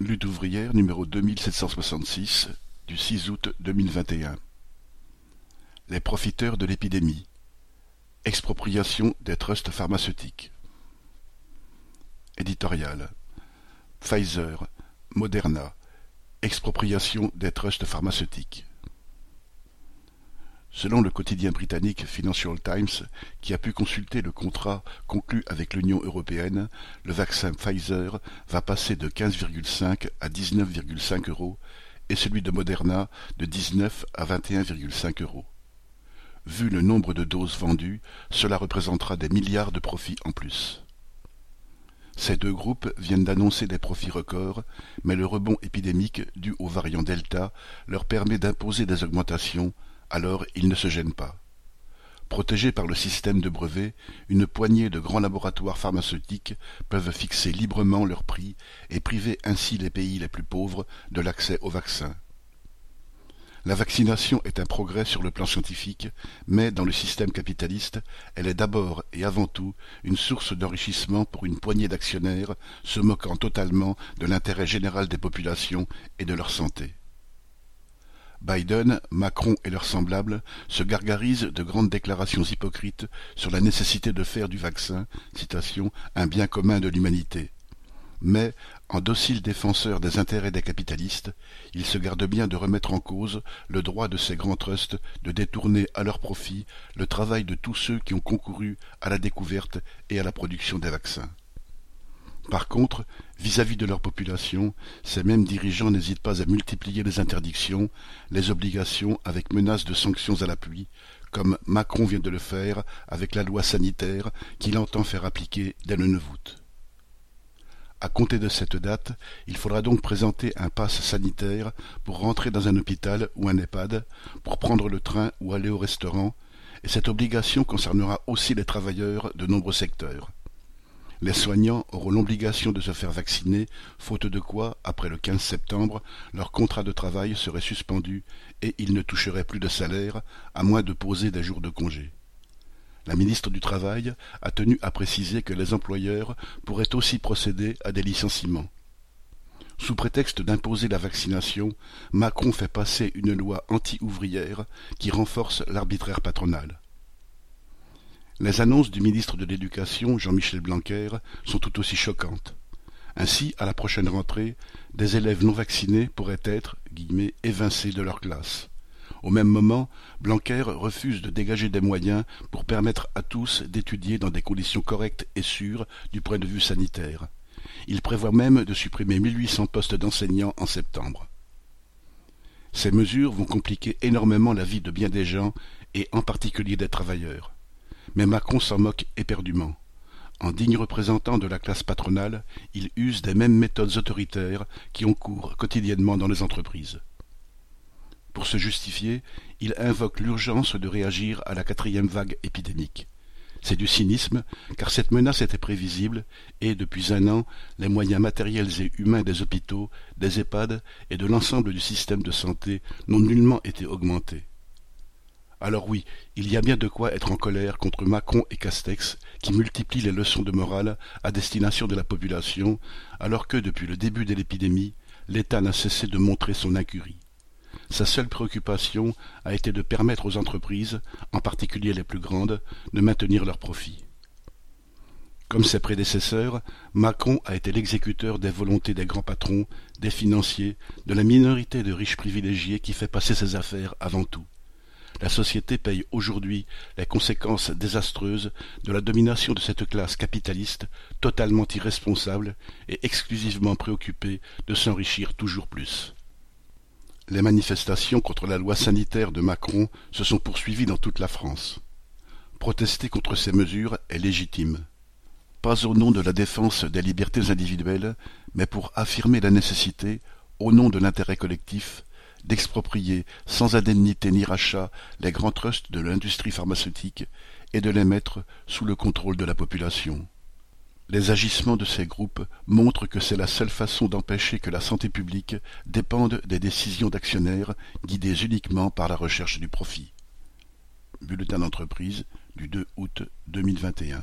Lutte ouvrière numéro deux mille sept cent soixante-six du six août deux mille vingt et un. Les profiteurs de l'épidémie. Expropriation des trusts pharmaceutiques. Éditorial. Pfizer, Moderna. Expropriation des trusts pharmaceutiques. Selon le quotidien britannique Financial Times, qui a pu consulter le contrat conclu avec l'Union européenne, le vaccin Pfizer va passer de 15,5 à 19,5 euros et celui de Moderna de 19 à 21,5 euros. Vu le nombre de doses vendues, cela représentera des milliards de profits en plus. Ces deux groupes viennent d'annoncer des profits records, mais le rebond épidémique dû au variant Delta leur permet d'imposer des augmentations alors ils ne se gênent pas. Protégés par le système de brevets, une poignée de grands laboratoires pharmaceutiques peuvent fixer librement leurs prix et priver ainsi les pays les plus pauvres de l'accès aux vaccins. La vaccination est un progrès sur le plan scientifique, mais dans le système capitaliste, elle est d'abord et avant tout une source d'enrichissement pour une poignée d'actionnaires se moquant totalement de l'intérêt général des populations et de leur santé. Biden, Macron et leurs semblables se gargarisent de grandes déclarations hypocrites sur la nécessité de faire du vaccin citation, un bien commun de l'humanité. Mais, en dociles défenseurs des intérêts des capitalistes, ils se gardent bien de remettre en cause le droit de ces grands trusts de détourner à leur profit le travail de tous ceux qui ont concouru à la découverte et à la production des vaccins. Par contre, vis-à-vis de leur population, ces mêmes dirigeants n'hésitent pas à multiplier les interdictions, les obligations avec menace de sanctions à l'appui, comme Macron vient de le faire avec la loi sanitaire qu'il entend faire appliquer dès le 9 août. À compter de cette date, il faudra donc présenter un passe sanitaire pour rentrer dans un hôpital ou un EHPAD, pour prendre le train ou aller au restaurant, et cette obligation concernera aussi les travailleurs de nombreux secteurs. Les soignants auront l'obligation de se faire vacciner, faute de quoi, après le 15 septembre, leur contrat de travail serait suspendu et ils ne toucheraient plus de salaire, à moins de poser des jours de congé. La ministre du Travail a tenu à préciser que les employeurs pourraient aussi procéder à des licenciements. Sous prétexte d'imposer la vaccination, Macron fait passer une loi anti-ouvrière qui renforce l'arbitraire patronal. Les annonces du ministre de l'Éducation, Jean-Michel Blanquer, sont tout aussi choquantes. Ainsi, à la prochaine rentrée, des élèves non vaccinés pourraient être guillemets, évincés de leur classe. Au même moment, Blanquer refuse de dégager des moyens pour permettre à tous d'étudier dans des conditions correctes et sûres du point de vue sanitaire. Il prévoit même de supprimer 1800 postes d'enseignants en septembre. Ces mesures vont compliquer énormément la vie de bien des gens et en particulier des travailleurs. Mais Macron s'en moque éperdument. En digne représentant de la classe patronale, il use des mêmes méthodes autoritaires qui ont cours quotidiennement dans les entreprises. Pour se justifier, il invoque l'urgence de réagir à la quatrième vague épidémique. C'est du cynisme, car cette menace était prévisible, et, depuis un an, les moyens matériels et humains des hôpitaux, des EHPAD et de l'ensemble du système de santé n'ont nullement été augmentés. Alors oui, il y a bien de quoi être en colère contre Macron et Castex, qui multiplient les leçons de morale à destination de la population, alors que, depuis le début de l'épidémie, l'État n'a cessé de montrer son incurie. Sa seule préoccupation a été de permettre aux entreprises, en particulier les plus grandes, de maintenir leurs profits. Comme ses prédécesseurs, Macron a été l'exécuteur des volontés des grands patrons, des financiers, de la minorité de riches privilégiés qui fait passer ses affaires avant tout la société paye aujourd'hui les conséquences désastreuses de la domination de cette classe capitaliste totalement irresponsable et exclusivement préoccupée de s'enrichir toujours plus. Les manifestations contre la loi sanitaire de Macron se sont poursuivies dans toute la France. Protester contre ces mesures est légitime. Pas au nom de la défense des libertés individuelles, mais pour affirmer la nécessité, au nom de l'intérêt collectif, d'exproprier sans indemnité ni rachat les grands trusts de l'industrie pharmaceutique et de les mettre sous le contrôle de la population. Les agissements de ces groupes montrent que c'est la seule façon d'empêcher que la santé publique dépende des décisions d'actionnaires guidées uniquement par la recherche du profit. Bulletin d'entreprise du 2 août 2021.